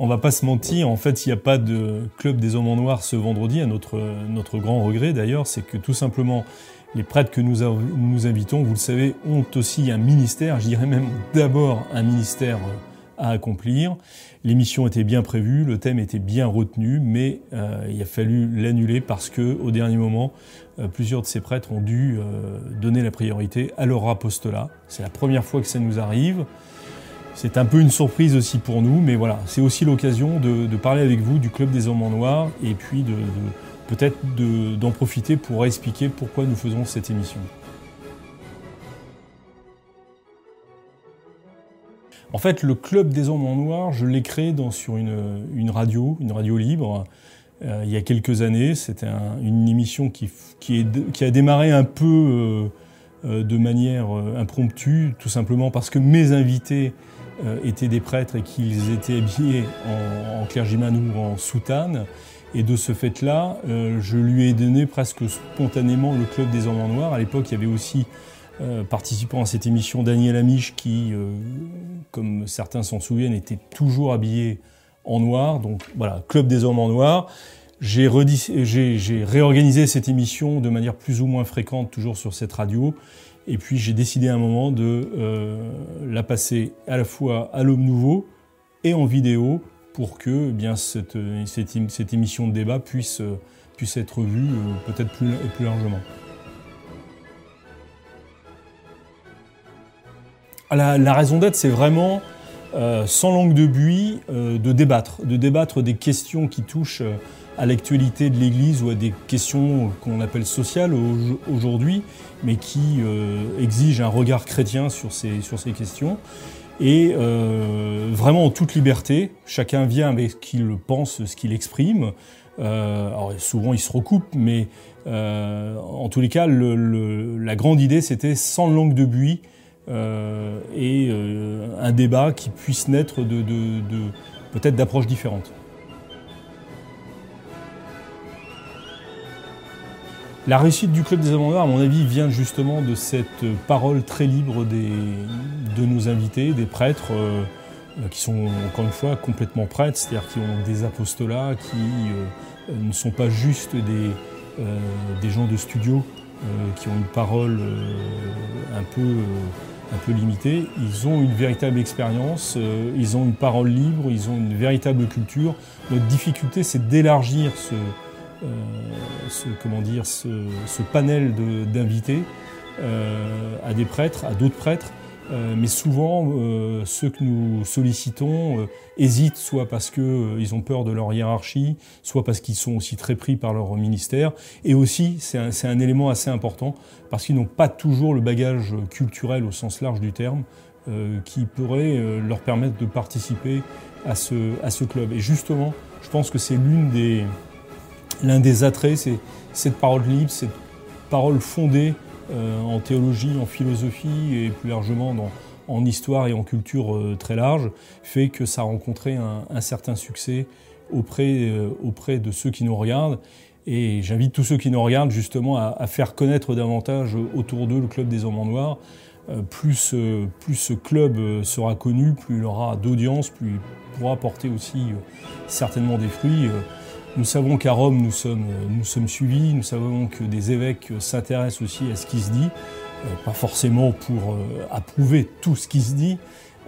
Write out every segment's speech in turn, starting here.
On va pas se mentir, en fait, il n'y a pas de club des hommes en noir ce vendredi, à notre, notre grand regret d'ailleurs, c'est que tout simplement les prêtres que nous, nous invitons, vous le savez, ont aussi un ministère, je dirais même d'abord un ministère à accomplir. L'émission était bien prévue, le thème était bien retenu, mais euh, il a fallu l'annuler parce que, au dernier moment, euh, plusieurs de ces prêtres ont dû euh, donner la priorité à leur apostolat. C'est la première fois que ça nous arrive. C'est un peu une surprise aussi pour nous, mais voilà, c'est aussi l'occasion de, parler avec vous du Club des Hommes en Noir et puis de, peut-être d'en profiter pour expliquer pourquoi nous faisons cette émission. En fait, le Club des Hommes en Noir, je l'ai créé sur une, radio, une radio libre, euh, il y a quelques années. C'était une émission qui, a démarré un peu euh, euh, de manière impromptue, tout simplement parce que mes invités étaient des prêtres et qu'ils étaient habillés en, en clergyman ou en soutane. Et de ce fait-là, euh, je lui ai donné presque spontanément le club des hommes en noir. À l'époque, il y avait aussi, euh, participant à cette émission, Daniel Amiche, qui, comme certains s'en souviennent, était toujours habillé en noir. Donc voilà, club des hommes en noir. J'ai réorganisé cette émission de manière plus ou moins fréquente, toujours sur cette radio. Et puis j'ai décidé à un moment de euh, la passer à la fois à l'homme nouveau et en vidéo pour que eh bien, cette, cette, émission de débat puisse, puisse être vue euh, peut-être plus, plus largement. La, la raison d'être, c'est vraiment, euh, sans langue de buis, de débattre, de débattre des questions qui touchent à l'actualité de l'Église ou à des questions qu'on appelle sociales aujourd'hui, mais qui euh, exigent un regard chrétien sur ces, sur ces questions. Et euh, vraiment en toute liberté, chacun vient avec ce qu'il pense, ce qu'il exprime. Euh, alors souvent il se recoupe, mais en tous les cas, la grande idée c'était sans langue de buis et un débat qui puisse naître de, peut-être d'approches différentes. La réussite du Club des Amandeurs, à mon avis, vient justement de cette parole très libre des, de nos invités, des prêtres, euh, qui sont encore une fois complètement prêtres, c'est-à-dire qui ont des apostolats, qui euh, ne sont pas juste des, euh, des gens de studio, qui ont une parole un, peu, un peu limitée. Ils ont une véritable expérience, ils ont une parole libre, ils ont une véritable culture. Notre difficulté, c'est d'élargir ce euh, ce, comment dire, ce, panel d'invités euh, à des prêtres, à d'autres prêtres, euh, mais souvent, ceux que nous sollicitons hésitent, soit parce qu'ils ont peur de leur hiérarchie, soit parce qu'ils sont aussi très pris par leur ministère. Et aussi, c'est un, élément assez important, parce qu'ils n'ont pas toujours le bagage culturel au sens large du terme, qui pourrait leur permettre de participer à ce, club. Et justement, je pense que c'est des, L'un des attraits, c'est cette parole libre, cette parole fondée euh, en théologie, en philosophie et plus largement en histoire et en culture euh, très large, fait que ça a rencontré un, certain succès auprès, euh, auprès de ceux qui nous regardent. Et j'invite tous ceux qui nous regardent justement à, faire connaître davantage autour d'eux le Club des Hommes en Noir. plus, plus ce club sera connu, plus il aura d'audience, plus il pourra apporter aussi certainement des fruits. Nous savons qu'à Rome, nous sommes, nous sommes suivis, nous savons que des évêques s'intéressent aussi à ce qui se dit, euh, pas forcément pour euh, approuver tout ce qui se dit,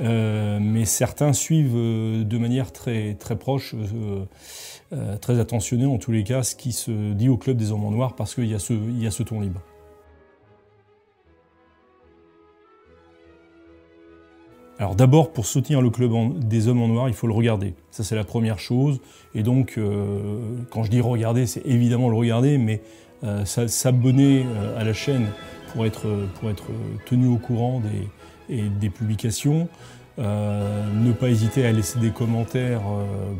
euh, mais certains suivent de manière très, très proche, très attentionnée en tous les cas, ce qui se dit au Club des Hommes en Noir, parce qu'il y a ce ton libre. Alors d'abord, pour soutenir le club des hommes en noir, il faut le regarder. Ça, c'est la première chose. Et donc, euh, quand je dis regarder, c'est évidemment le regarder, mais euh, s'abonner euh, à la chaîne pour être, pour être tenu au courant des, des publications. ne pas hésiter à laisser des commentaires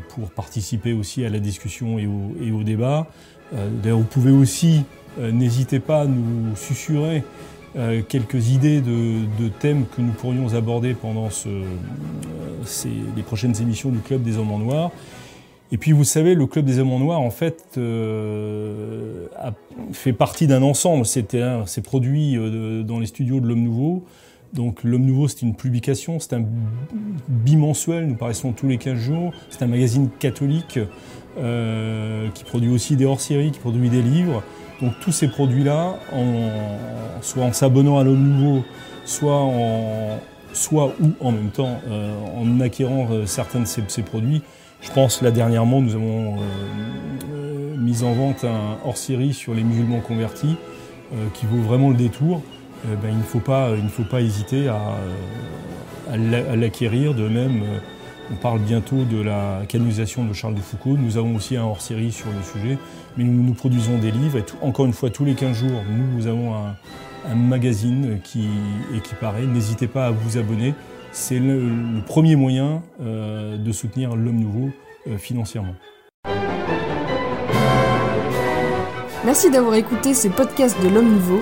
pour participer aussi à la discussion et au, débat. D'ailleurs, vous pouvez aussi, n'hésitez pas à nous susurrer quelques idées de, thèmes que nous pourrions aborder pendant les prochaines émissions du Club des Hommes en Noir. Et puis vous savez, le Club des Hommes en Noir, en fait, euh, a fait partie d'un ensemble. C'était c'est produit euh, dans les studios de l'Homme Nouveau. Donc l'Homme Nouveau, c'est une publication, c'est un bimensuel, nous paraissons tous les 15 jours. C'est un magazine catholique euh, qui produit aussi des hors-séries, qui produit des livres. Donc tous ces produits-là, soit en s'abonnant à l'Homme Nouveau, soit, en, soit ou en même temps en acquérant certains de ces produits, je pense là dernièrement, nous avons euh, euh, mis en vente un hors-série sur les musulmans convertis euh, qui vaut vraiment le détour. Ben, il ne faut pas, faut pas hésiter à, à l'acquérir. De même, on parle bientôt de la canonisation de Charles de Foucault. Nous avons aussi un hors-série sur le sujet, mais nous, nous produisons des livres. Et encore une fois, tous les 15 jours, nous, avons un, magazine qui, et qui paraît. N'hésitez pas à vous abonner c'est le, premier moyen euh, de soutenir l'homme nouveau euh, financièrement. Merci d'avoir écouté ce podcast de l'homme nouveau.